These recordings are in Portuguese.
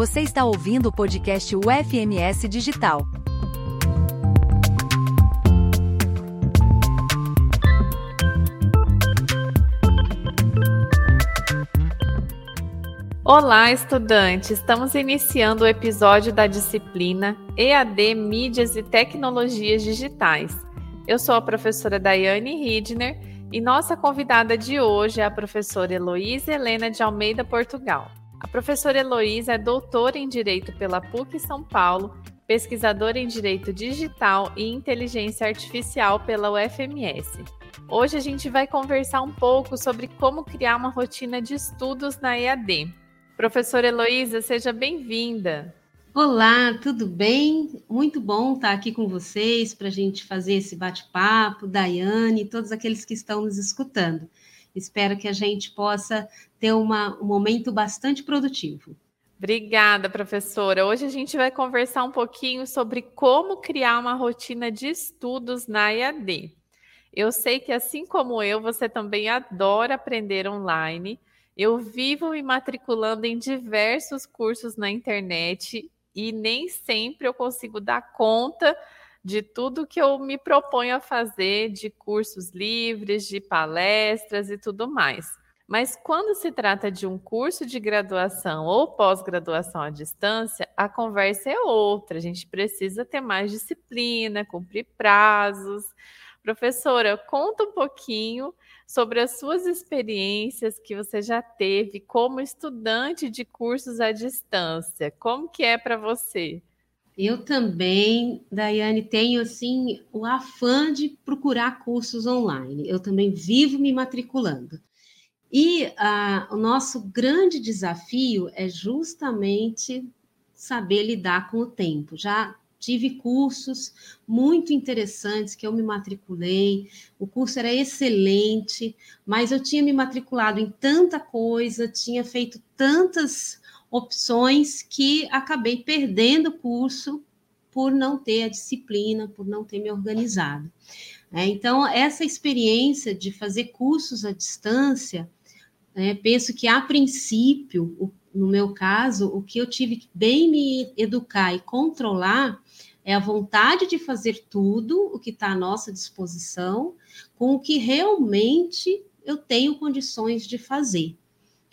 Você está ouvindo o podcast UFMS Digital. Olá, estudante! Estamos iniciando o episódio da disciplina EAD Mídias e Tecnologias Digitais. Eu sou a professora Daiane Ridner e nossa convidada de hoje é a professora Heloísa Helena de Almeida, Portugal. A professora Heloísa é doutora em Direito pela PUC São Paulo, pesquisadora em Direito Digital e Inteligência Artificial pela UFMS. Hoje a gente vai conversar um pouco sobre como criar uma rotina de estudos na EAD. Professora Heloísa, seja bem-vinda. Olá, tudo bem? Muito bom estar aqui com vocês para a gente fazer esse bate-papo, Daiane e todos aqueles que estão nos escutando. Espero que a gente possa ter uma, um momento bastante produtivo. Obrigada, professora. Hoje a gente vai conversar um pouquinho sobre como criar uma rotina de estudos na EAD. Eu sei que, assim como eu, você também adora aprender online eu vivo me matriculando em diversos cursos na internet e nem sempre eu consigo dar conta de tudo que eu me proponho a fazer, de cursos livres, de palestras e tudo mais. Mas quando se trata de um curso de graduação ou pós-graduação à distância, a conversa é outra. A gente precisa ter mais disciplina, cumprir prazos. Professora, conta um pouquinho sobre as suas experiências que você já teve como estudante de cursos à distância. Como que é para você? Eu também, Daiane, tenho assim o afã de procurar cursos online. Eu também vivo me matriculando. E ah, o nosso grande desafio é justamente saber lidar com o tempo. Já tive cursos muito interessantes que eu me matriculei. O curso era excelente, mas eu tinha me matriculado em tanta coisa, tinha feito tantas opções que acabei perdendo o curso por não ter a disciplina, por não ter me organizado. É, então, essa experiência de fazer cursos à distância, é, penso que a princípio, o, no meu caso, o que eu tive que bem me educar e controlar é a vontade de fazer tudo o que está à nossa disposição, com o que realmente eu tenho condições de fazer.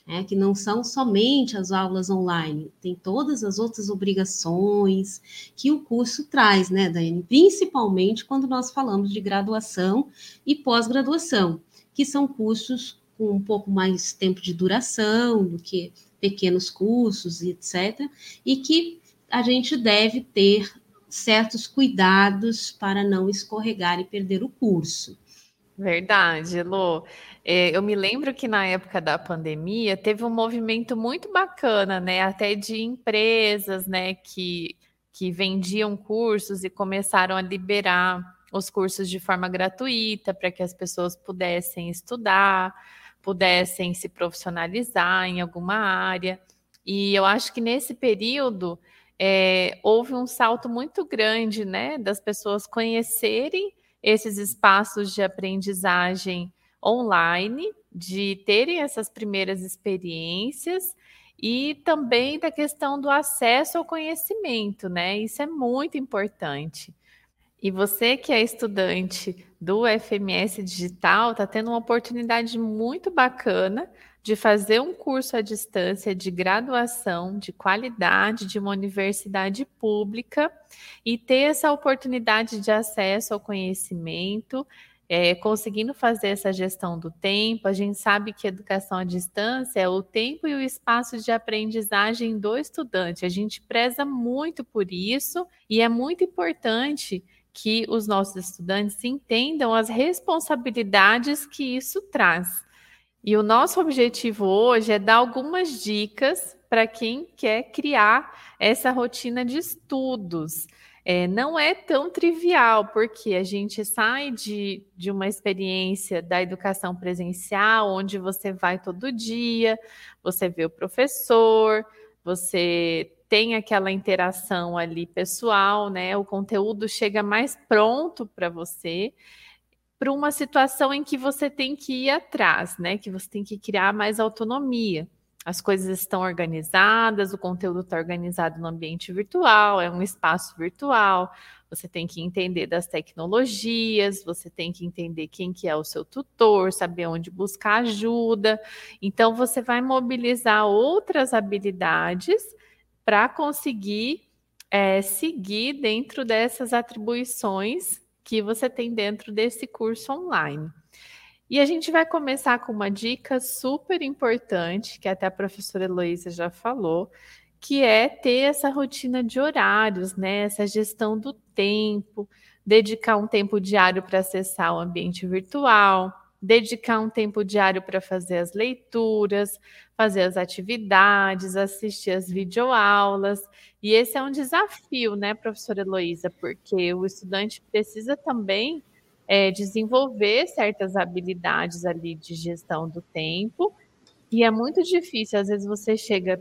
É, que não são somente as aulas online, tem todas as outras obrigações que o curso traz, né, Daiane? Principalmente quando nós falamos de graduação e pós-graduação, que são cursos com um pouco mais tempo de duração do que pequenos cursos, etc., e que a gente deve ter certos cuidados para não escorregar e perder o curso. Verdade, Lu. É, eu me lembro que na época da pandemia teve um movimento muito bacana, né? Até de empresas, né, que, que vendiam cursos e começaram a liberar os cursos de forma gratuita para que as pessoas pudessem estudar, pudessem se profissionalizar em alguma área. E eu acho que nesse período é, houve um salto muito grande, né, das pessoas conhecerem esses espaços de aprendizagem online, de terem essas primeiras experiências e também da questão do acesso ao conhecimento, né? Isso é muito importante. E você que é estudante do FMS Digital está tendo uma oportunidade muito bacana de fazer um curso à distância de graduação de qualidade de uma universidade pública e ter essa oportunidade de acesso ao conhecimento, é, conseguindo fazer essa gestão do tempo. A gente sabe que educação à distância é o tempo e o espaço de aprendizagem do estudante. A gente preza muito por isso e é muito importante que os nossos estudantes entendam as responsabilidades que isso traz. E o nosso objetivo hoje é dar algumas dicas para quem quer criar essa rotina de estudos. É, não é tão trivial, porque a gente sai de, de uma experiência da educação presencial, onde você vai todo dia, você vê o professor, você tem aquela interação ali pessoal, né? O conteúdo chega mais pronto para você para uma situação em que você tem que ir atrás, né? Que você tem que criar mais autonomia. as coisas estão organizadas, o conteúdo está organizado no ambiente virtual, é um espaço virtual. Você tem que entender das tecnologias, você tem que entender quem que é o seu tutor, saber onde buscar ajuda. Então você vai mobilizar outras habilidades para conseguir é, seguir dentro dessas atribuições que você tem dentro desse curso online. E a gente vai começar com uma dica super importante, que até a professora Heloísa já falou, que é ter essa rotina de horários, né? Essa gestão do tempo, dedicar um tempo diário para acessar o ambiente virtual, dedicar um tempo diário para fazer as leituras, fazer as atividades, assistir as videoaulas. E esse é um desafio, né, professora Heloísa, porque o estudante precisa também é, desenvolver certas habilidades ali de gestão do tempo. E é muito difícil, às vezes você chega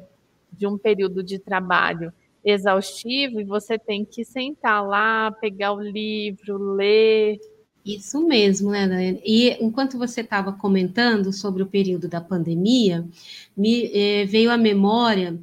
de um período de trabalho exaustivo e você tem que sentar lá, pegar o livro, ler. Isso mesmo, né, Daiane? E enquanto você estava comentando sobre o período da pandemia, me eh, veio à memória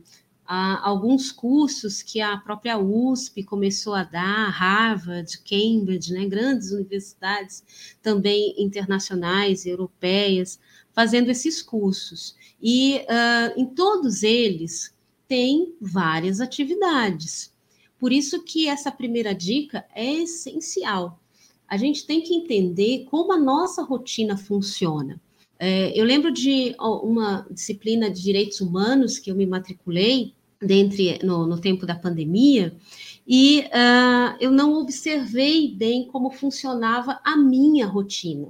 alguns cursos que a própria USP começou a dar, Harvard, Cambridge, né, grandes universidades também internacionais, europeias, fazendo esses cursos. E uh, em todos eles tem várias atividades. Por isso que essa primeira dica é essencial. A gente tem que entender como a nossa rotina funciona. É, eu lembro de uma disciplina de direitos humanos que eu me matriculei dentre, no, no tempo da pandemia, e uh, eu não observei bem como funcionava a minha rotina.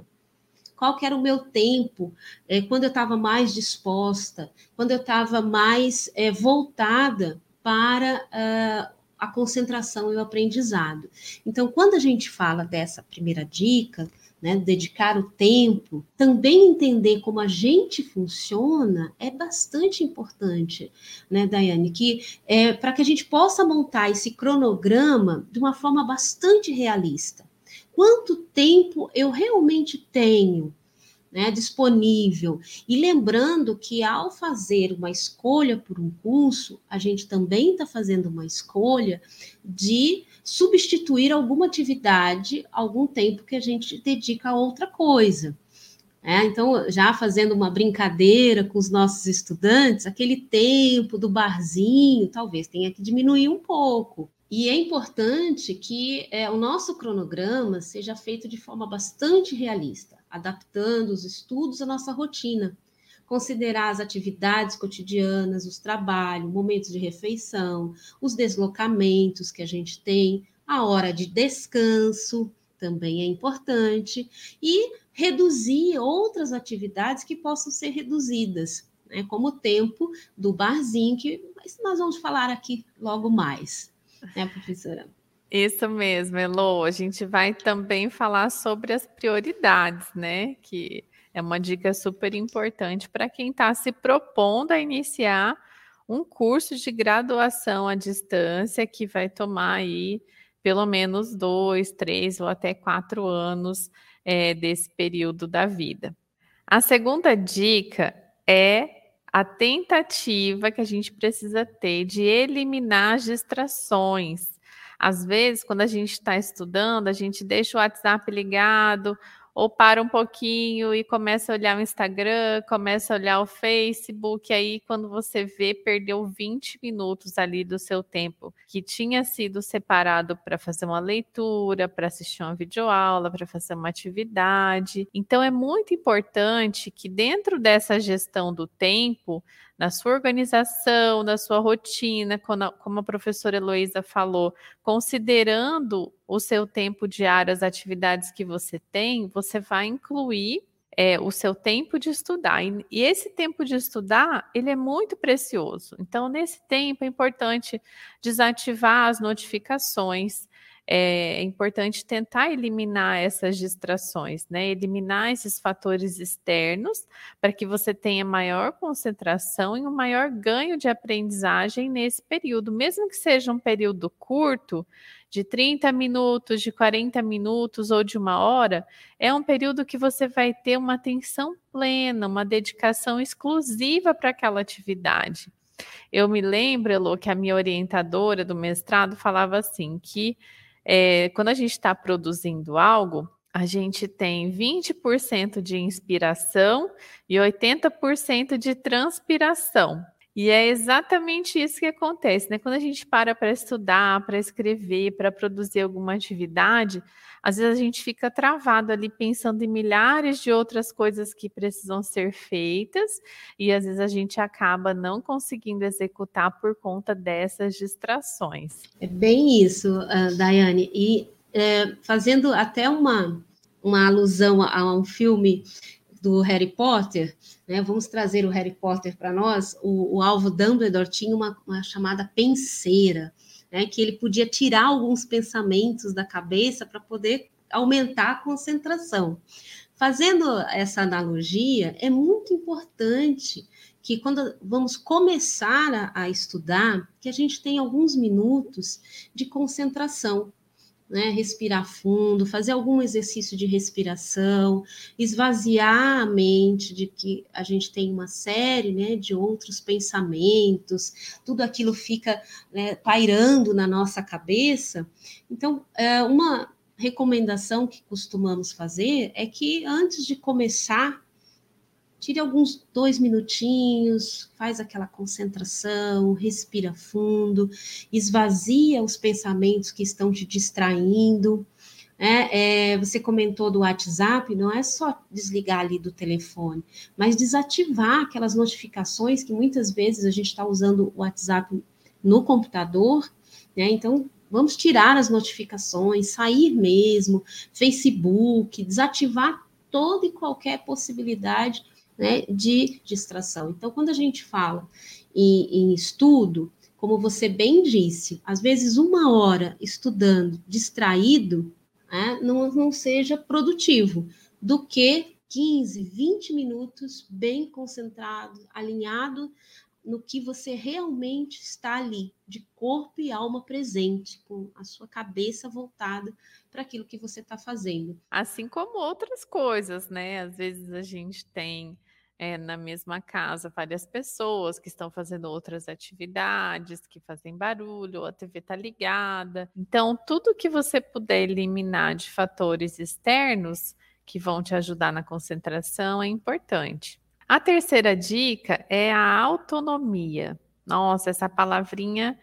Qual era o meu tempo, é, quando eu estava mais disposta, quando eu estava mais é, voltada para uh, a concentração e o aprendizado. Então, quando a gente fala dessa primeira dica, né, dedicar o tempo, também entender como a gente funciona é bastante importante, né, Daiane? Que é, para que a gente possa montar esse cronograma de uma forma bastante realista. Quanto tempo eu realmente tenho né, disponível. E lembrando que ao fazer uma escolha por um curso, a gente também está fazendo uma escolha de substituir alguma atividade, algum tempo que a gente dedica a outra coisa. É, então, já fazendo uma brincadeira com os nossos estudantes, aquele tempo do barzinho talvez tenha que diminuir um pouco. E é importante que é, o nosso cronograma seja feito de forma bastante realista, adaptando os estudos à nossa rotina. Considerar as atividades cotidianas, os trabalhos, momentos de refeição, os deslocamentos que a gente tem, a hora de descanso também é importante, e reduzir outras atividades que possam ser reduzidas, né, como o tempo do barzinho, que nós vamos falar aqui logo mais né, professora? Isso mesmo, Elo. A gente vai também falar sobre as prioridades, né? Que é uma dica super importante para quem está se propondo a iniciar um curso de graduação à distância que vai tomar aí pelo menos dois, três ou até quatro anos é, desse período da vida. A segunda dica é a tentativa que a gente precisa ter de eliminar as distrações. Às vezes, quando a gente está estudando, a gente deixa o WhatsApp ligado, ou para um pouquinho e começa a olhar o Instagram, começa a olhar o Facebook, aí quando você vê, perdeu 20 minutos ali do seu tempo, que tinha sido separado para fazer uma leitura, para assistir uma videoaula, para fazer uma atividade. Então é muito importante que dentro dessa gestão do tempo, na sua organização, na sua rotina, como a professora Heloísa falou, considerando o seu tempo diário, as atividades que você tem, você vai incluir é, o seu tempo de estudar. E, e, esse tempo de estudar, ele é muito precioso. Então, nesse tempo, é importante desativar as notificações, é importante tentar eliminar essas distrações, né? Eliminar esses fatores externos para que você tenha maior concentração e um maior ganho de aprendizagem nesse período, mesmo que seja um período curto, de 30 minutos, de 40 minutos ou de uma hora, é um período que você vai ter uma atenção plena, uma dedicação exclusiva para aquela atividade. Eu me lembro, Elô, que a minha orientadora do mestrado falava assim: que é, quando a gente está produzindo algo, a gente tem 20% de inspiração e 80% de transpiração. E é exatamente isso que acontece, né? Quando a gente para para estudar, para escrever, para produzir alguma atividade, às vezes a gente fica travado ali pensando em milhares de outras coisas que precisam ser feitas, e às vezes a gente acaba não conseguindo executar por conta dessas distrações. É bem isso, uh, Daiane. E é, fazendo até uma, uma alusão a, a um filme do Harry Potter, né, vamos trazer o Harry Potter para nós, o, o, alvo Dumbledore tinha uma, uma chamada penseira, né, que ele podia tirar alguns pensamentos da cabeça para poder aumentar a concentração. Fazendo essa analogia, é muito importante que quando vamos começar a, a estudar, que a gente tenha alguns minutos de concentração, né, respirar fundo, fazer algum exercício de respiração, esvaziar a mente de que a gente tem uma série né, de outros pensamentos, tudo aquilo fica né, pairando na nossa cabeça. Então, é, uma recomendação que costumamos fazer é que antes de começar Tire alguns dois minutinhos, faz aquela concentração, respira fundo, esvazia os pensamentos que estão te distraindo. É, é, você comentou do WhatsApp, não é só desligar ali do telefone, mas desativar aquelas notificações que muitas vezes a gente está usando o WhatsApp no computador, né? Então, vamos tirar as notificações, sair mesmo, Facebook, desativar toda e qualquer possibilidade né, de distração. Então, quando a gente fala em, em estudo, como você bem disse, às vezes uma hora estudando distraído né, não, não seja produtivo, do que 15, 20 minutos bem concentrado, alinhado no que você realmente está ali, de corpo e alma presente, com a sua cabeça voltada para aquilo que você está fazendo. Assim como outras coisas, né? Às vezes a gente tem é, na mesma casa várias pessoas que estão fazendo outras atividades, que fazem barulho, a TV está ligada. Então, tudo que você puder eliminar de fatores externos que vão te ajudar na concentração é importante. A terceira dica é a autonomia. Nossa, essa palavrinha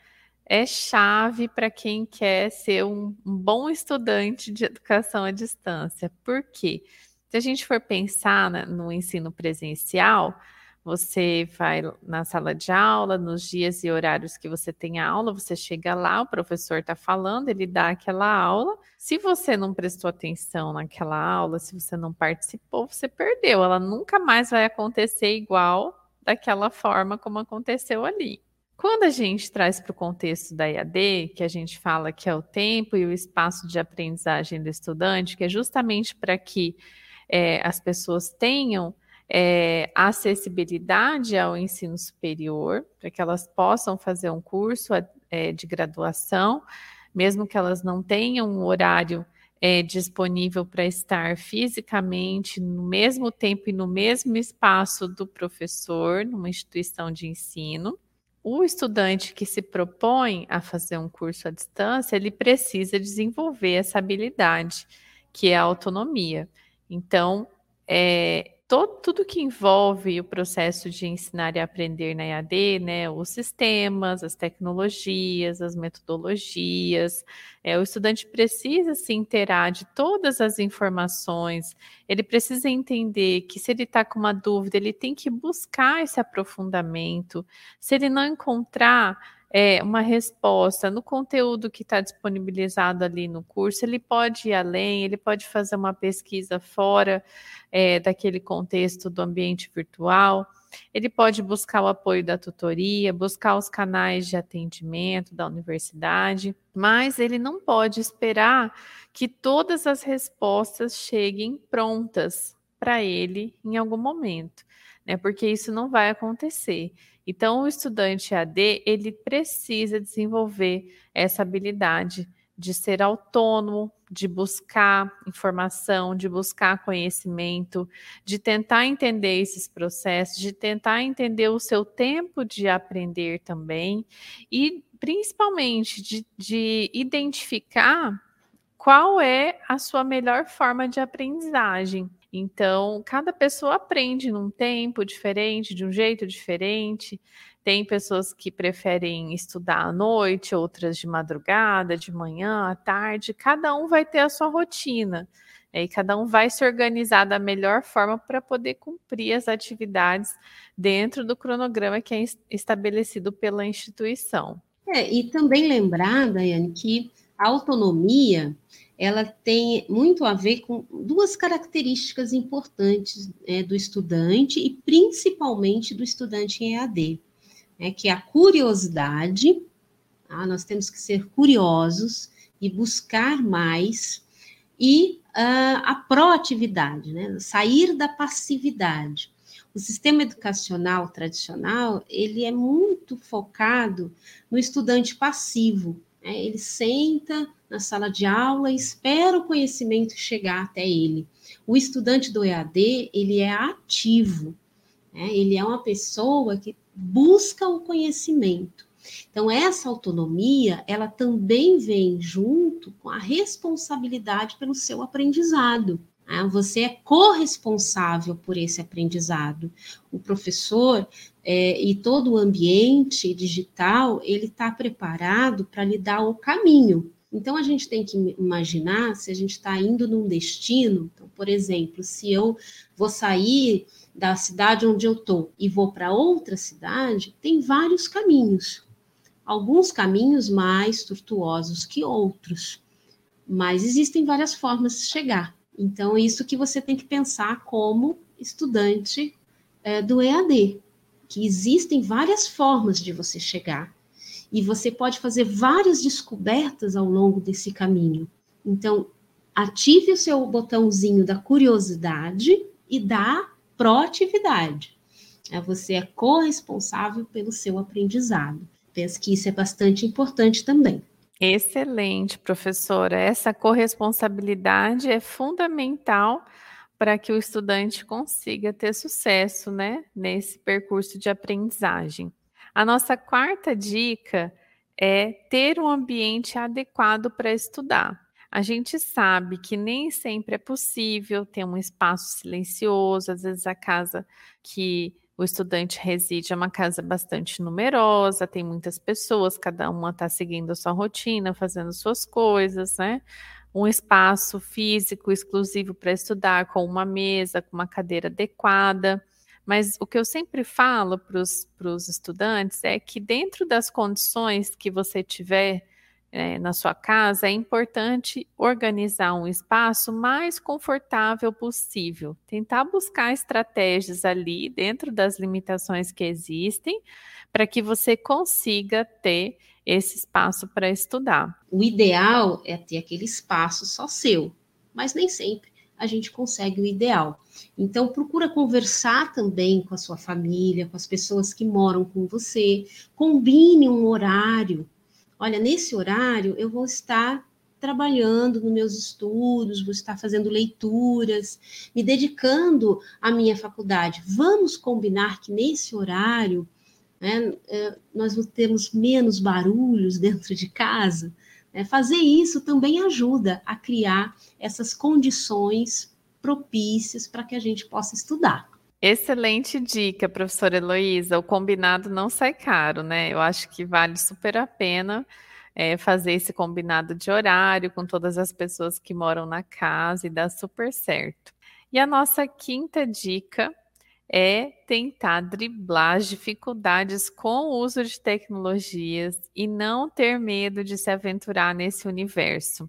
é chave para quem quer ser um, um bom estudante de educação à distância. Por quê? Se a gente for pensar no ensino presencial, você vai na sala de aula, nos dias e horários que você tem aula, você chega lá, o professor está falando, ele dá aquela aula. Se você não prestou atenção naquela aula, se você não participou, você perdeu. Ela nunca mais vai acontecer igual daquela forma como aconteceu ali. Quando a gente traz para o contexto da EAD, que a gente fala que é o tempo e o espaço de aprendizagem do estudante, que é justamente para que é, as pessoas tenham é, acessibilidade ao ensino superior, para que elas possam fazer um curso é, de graduação, mesmo que elas não tenham um horário é, disponível para estar fisicamente no mesmo tempo e no mesmo espaço do professor, numa instituição de ensino. O estudante que se propõe a fazer um curso à distância, ele precisa desenvolver essa habilidade, que é a autonomia. Então, é, todo, tudo que envolve o processo de ensinar e aprender na EAD, né, os sistemas, as tecnologias, as metodologias, é, o estudante precisa se inteirar de todas as informações, ele precisa entender que se ele está com uma dúvida, ele tem que buscar esse aprofundamento, se ele não encontrar é, uma resposta no conteúdo que está disponibilizado ali no curso, ele pode ir além, ele pode fazer uma pesquisa fora é, daquele contexto do ambiente virtual, ele pode buscar o apoio da tutoria, buscar os canais de atendimento da universidade, mas ele não pode esperar que todas as respostas cheguem prontas para ele em algum momento, né? Porque isso não vai acontecer. Então, o estudante AD, ele precisa desenvolver essa habilidade de ser autônomo, de buscar informação, de buscar conhecimento, de tentar entender esses processos, de tentar entender o seu tempo de aprender também e principalmente de, de identificar qual é a sua melhor forma de aprendizagem. Então, cada pessoa aprende num tempo diferente, de um jeito diferente. Tem pessoas que preferem estudar à noite, outras de madrugada, de manhã, à tarde. Cada um vai ter a sua rotina. Né? E cada um vai se organizar da melhor forma para poder cumprir as atividades dentro do cronograma que é estabelecido pela instituição. É, e também lembrar, Daiane, que a autonomia ela tem muito a ver com duas características importantes né, do estudante e principalmente do estudante em EAD, né, que é a curiosidade, tá? nós temos que ser curiosos e buscar mais, e uh, a proatividade, né, sair da passividade. O sistema educacional tradicional, ele é muito focado no estudante passivo, né, ele senta na sala de aula e espera o conhecimento chegar até ele. O estudante do EAD, ele é ativo, né? ele é uma pessoa que busca o conhecimento. Então, essa autonomia, ela também vem junto com a responsabilidade pelo seu aprendizado. Né? Você é corresponsável por esse aprendizado. O professor é, e todo o ambiente digital, ele está preparado para lhe dar o caminho. Então, a gente tem que imaginar se a gente está indo num destino. Então, por exemplo, se eu vou sair da cidade onde eu estou e vou para outra cidade, tem vários caminhos. Alguns caminhos mais tortuosos que outros, mas existem várias formas de chegar. Então, isso que você tem que pensar como estudante é, do EAD, que existem várias formas de você chegar e você pode fazer várias descobertas ao longo desse caminho. Então, ative o seu botãozinho da curiosidade e da proatividade. É, você é corresponsável pelo seu aprendizado. Penso que isso é bastante importante também. Excelente, professora. Essa corresponsabilidade é fundamental para que o estudante consiga ter sucesso, né, nesse percurso de aprendizagem. A nossa quarta dica é ter um ambiente adequado para estudar. A gente sabe que nem sempre é possível ter um espaço silencioso, às vezes a casa que o estudante reside é uma casa bastante numerosa, tem muitas pessoas, cada uma está seguindo a sua rotina, fazendo suas coisas, né? Um espaço físico exclusivo para estudar, com uma mesa, com uma cadeira adequada. Mas o que eu sempre falo para os estudantes é que, dentro das condições que você tiver é, na sua casa, é importante organizar um espaço mais confortável possível. Tentar buscar estratégias ali, dentro das limitações que existem, para que você consiga ter esse espaço para estudar. O ideal é ter aquele espaço só seu, mas nem sempre a gente consegue o ideal. Então, procura conversar também com a sua família, com as pessoas que moram com você, combine um horário. Olha, nesse horário eu vou estar trabalhando nos meus estudos, vou estar fazendo leituras, me dedicando à minha faculdade. Vamos combinar que nesse horário né, é, nós temos menos barulhos dentro de casa. Né? Fazer isso também ajuda a criar essas condições propícias para que a gente possa estudar. Excelente dica, professora Heloísa. O combinado não sai caro, né? Eu acho que vale super a pena é, fazer esse combinado de horário com todas as pessoas que moram na casa e dá super certo. E a nossa quinta dica é tentar driblar as dificuldades com o uso de tecnologias e não ter medo de se aventurar nesse universo.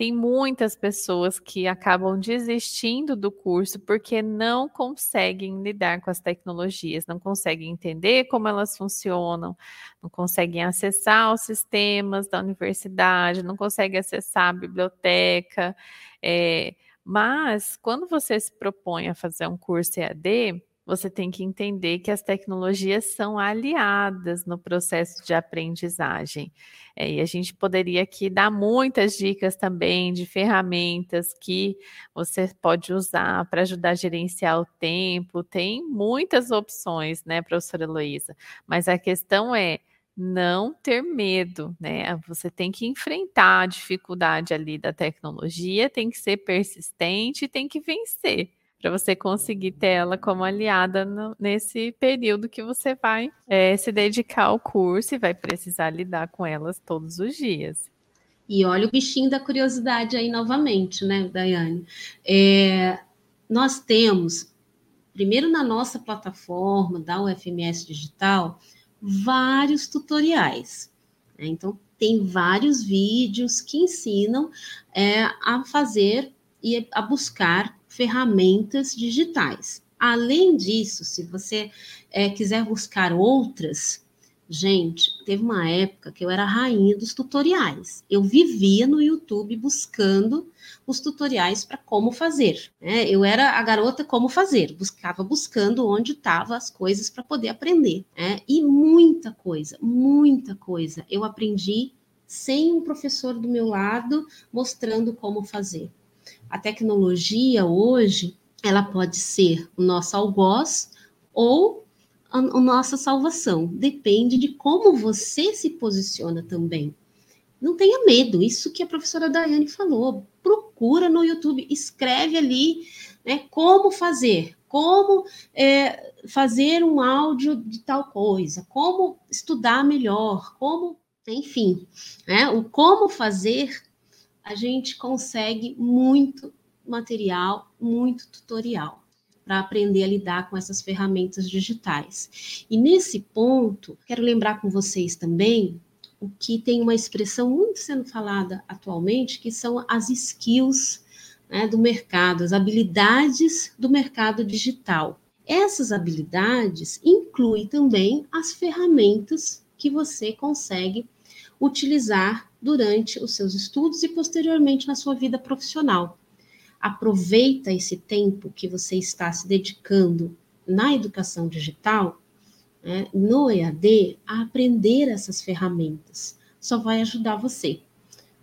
Tem muitas pessoas que acabam desistindo do curso porque não conseguem lidar com as tecnologias, não conseguem entender como elas funcionam, não conseguem acessar os sistemas da universidade, não conseguem acessar a biblioteca. É, mas quando você se propõe a fazer um curso EAD, você tem que entender que as tecnologias são aliadas no processo de aprendizagem. É, e a gente poderia aqui dar muitas dicas também de ferramentas que você pode usar para ajudar a gerenciar o tempo. Tem muitas opções, né, professora Heloísa? Mas a questão é não ter medo, né? Você tem que enfrentar a dificuldade ali da tecnologia, tem que ser persistente, tem que vencer para você conseguir ter ela como aliada no, nesse período que você vai é, se dedicar ao curso e vai precisar lidar com elas todos os dias. E olha o bichinho da curiosidade aí novamente, né, Daiane? É, nós temos, primeiro na nossa plataforma da UFMS Digital, vários tutoriais. Né? Então, tem vários vídeos que ensinam é, a fazer e a buscar ferramentas digitais. Além disso, se você é, quiser buscar outras, gente, teve uma época que eu era rainha dos tutoriais. Eu vivia no YouTube buscando os tutoriais para como fazer. Né? Eu era a garota como fazer, buscava buscando onde estavam as coisas para poder aprender. Né? E muita coisa, muita coisa eu aprendi sem um professor do meu lado mostrando como fazer. A tecnologia hoje, ela pode ser o nosso algoz ou a, a nossa salvação. Depende de como você se posiciona também. Não tenha medo, isso que a professora Daiane falou. Procura no YouTube, escreve ali né, como fazer, como é, fazer um áudio de tal coisa, como estudar melhor, como, enfim, né, o como fazer a gente consegue muito material, muito tutorial para aprender a lidar com essas ferramentas digitais. E nesse ponto, quero lembrar com vocês também o que tem uma expressão muito sendo falada atualmente, que são as skills né, do mercado, as habilidades do mercado digital. Essas habilidades incluem também as ferramentas que você consegue utilizar durante os seus estudos e posteriormente na sua vida profissional. Aproveita esse tempo que você está se dedicando na educação digital, né, no EAD, a aprender essas ferramentas. Só vai ajudar você.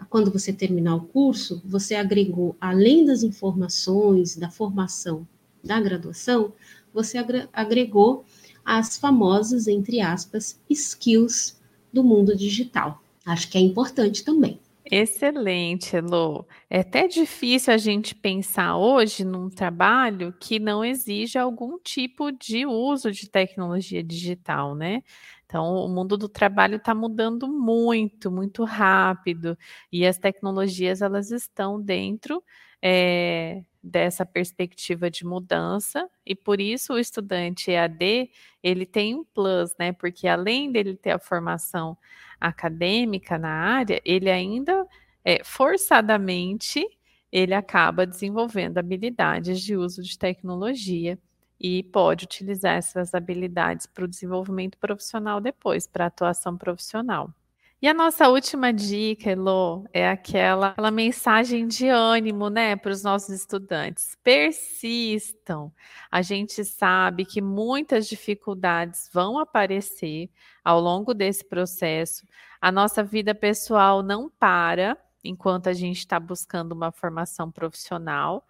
Quando você terminar o curso, você agregou, além das informações da formação da graduação, você agregou as famosas, entre aspas, skills do mundo digital. Acho que é importante também. Excelente, Elo. É até difícil a gente pensar hoje num trabalho que não exija algum tipo de uso de tecnologia digital, né? Então, o mundo do trabalho está mudando muito, muito rápido, e as tecnologias elas estão dentro é, dessa perspectiva de mudança, e por isso o estudante EAD ele tem um plus, né? Porque além dele ter a formação acadêmica na área, ele ainda é, forçadamente ele acaba desenvolvendo habilidades de uso de tecnologia e pode utilizar essas habilidades para o desenvolvimento profissional depois, para a atuação profissional. E a nossa última dica, Elo, é aquela, aquela mensagem de ânimo, né, para os nossos estudantes. Persistam. A gente sabe que muitas dificuldades vão aparecer ao longo desse processo. A nossa vida pessoal não para enquanto a gente está buscando uma formação profissional.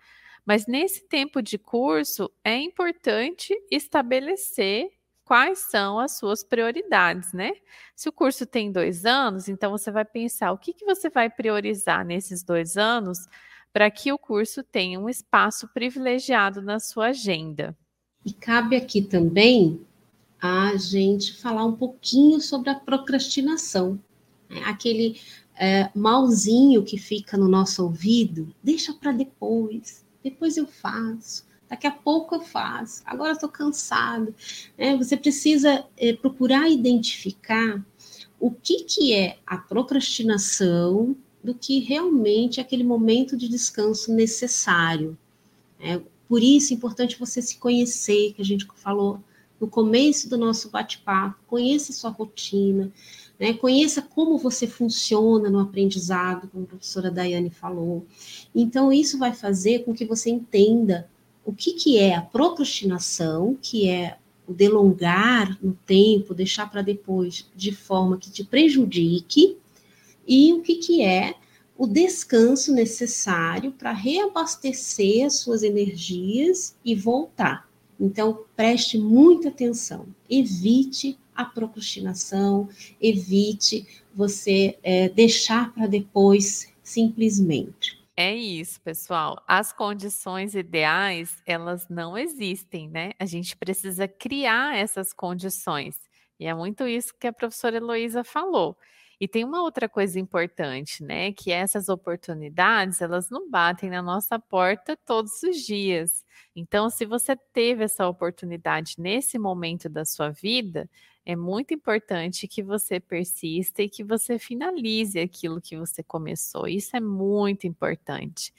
Mas nesse tempo de curso, é importante estabelecer quais são as suas prioridades, né? Se o curso tem dois anos, então você vai pensar o que, que você vai priorizar nesses dois anos para que o curso tenha um espaço privilegiado na sua agenda. E cabe aqui também a gente falar um pouquinho sobre a procrastinação, né? aquele é, malzinho que fica no nosso ouvido, deixa para depois, depois eu faço, Daqui a pouco eu faço. Agora estou cansado. É, você precisa é, procurar identificar o que, que é a procrastinação do que realmente é aquele momento de descanso necessário. É, por isso é importante você se conhecer, que a gente falou no começo do nosso bate-papo, conheça sua rotina, né? conheça como você funciona no aprendizado, como a professora Daiane falou. Então, isso vai fazer com que você entenda o que, que é a procrastinação, que é o delongar no tempo, deixar para depois de forma que te prejudique, e o que, que é o descanso necessário para reabastecer as suas energias e voltar. Então, preste muita atenção, evite a procrastinação, evite você é, deixar para depois simplesmente. É isso, pessoal. As condições ideais, elas não existem, né? A gente precisa criar essas condições. E é muito isso que a professora Heloísa falou. E tem uma outra coisa importante, né? Que essas oportunidades, elas não batem na nossa porta todos os dias. Então, se você teve essa oportunidade nesse momento da sua vida, é muito importante que você persista e que você finalize aquilo que você começou. Isso é muito importante.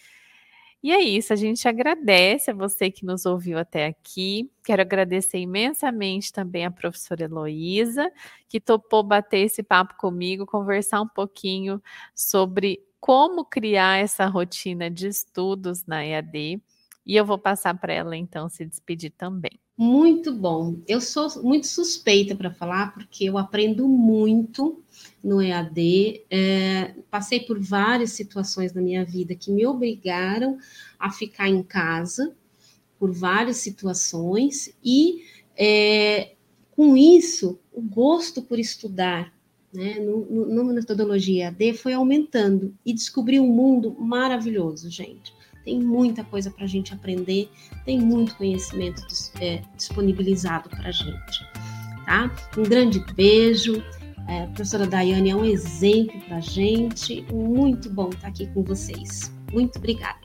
E é isso, a gente agradece a você que nos ouviu até aqui. Quero agradecer imensamente também a professora Heloísa, que topou bater esse papo comigo, conversar um pouquinho sobre como criar essa rotina de estudos na EAD. E eu vou passar para ela então se despedir também. Muito bom. Eu sou muito suspeita para falar, porque eu aprendo muito no EAD. É, passei por várias situações na minha vida que me obrigaram a ficar em casa, por várias situações, e é, com isso, o gosto por estudar né, no, no, na metodologia EAD foi aumentando e descobri um mundo maravilhoso, gente tem muita coisa para a gente aprender, tem muito conhecimento é, disponibilizado para a gente. Tá? Um grande beijo. É, a professora Daiane é um exemplo para a gente. Muito bom estar aqui com vocês. Muito obrigada.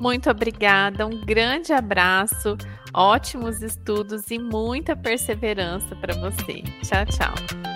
Muito obrigada, um grande abraço, ótimos estudos e muita perseverança para você. Tchau, tchau.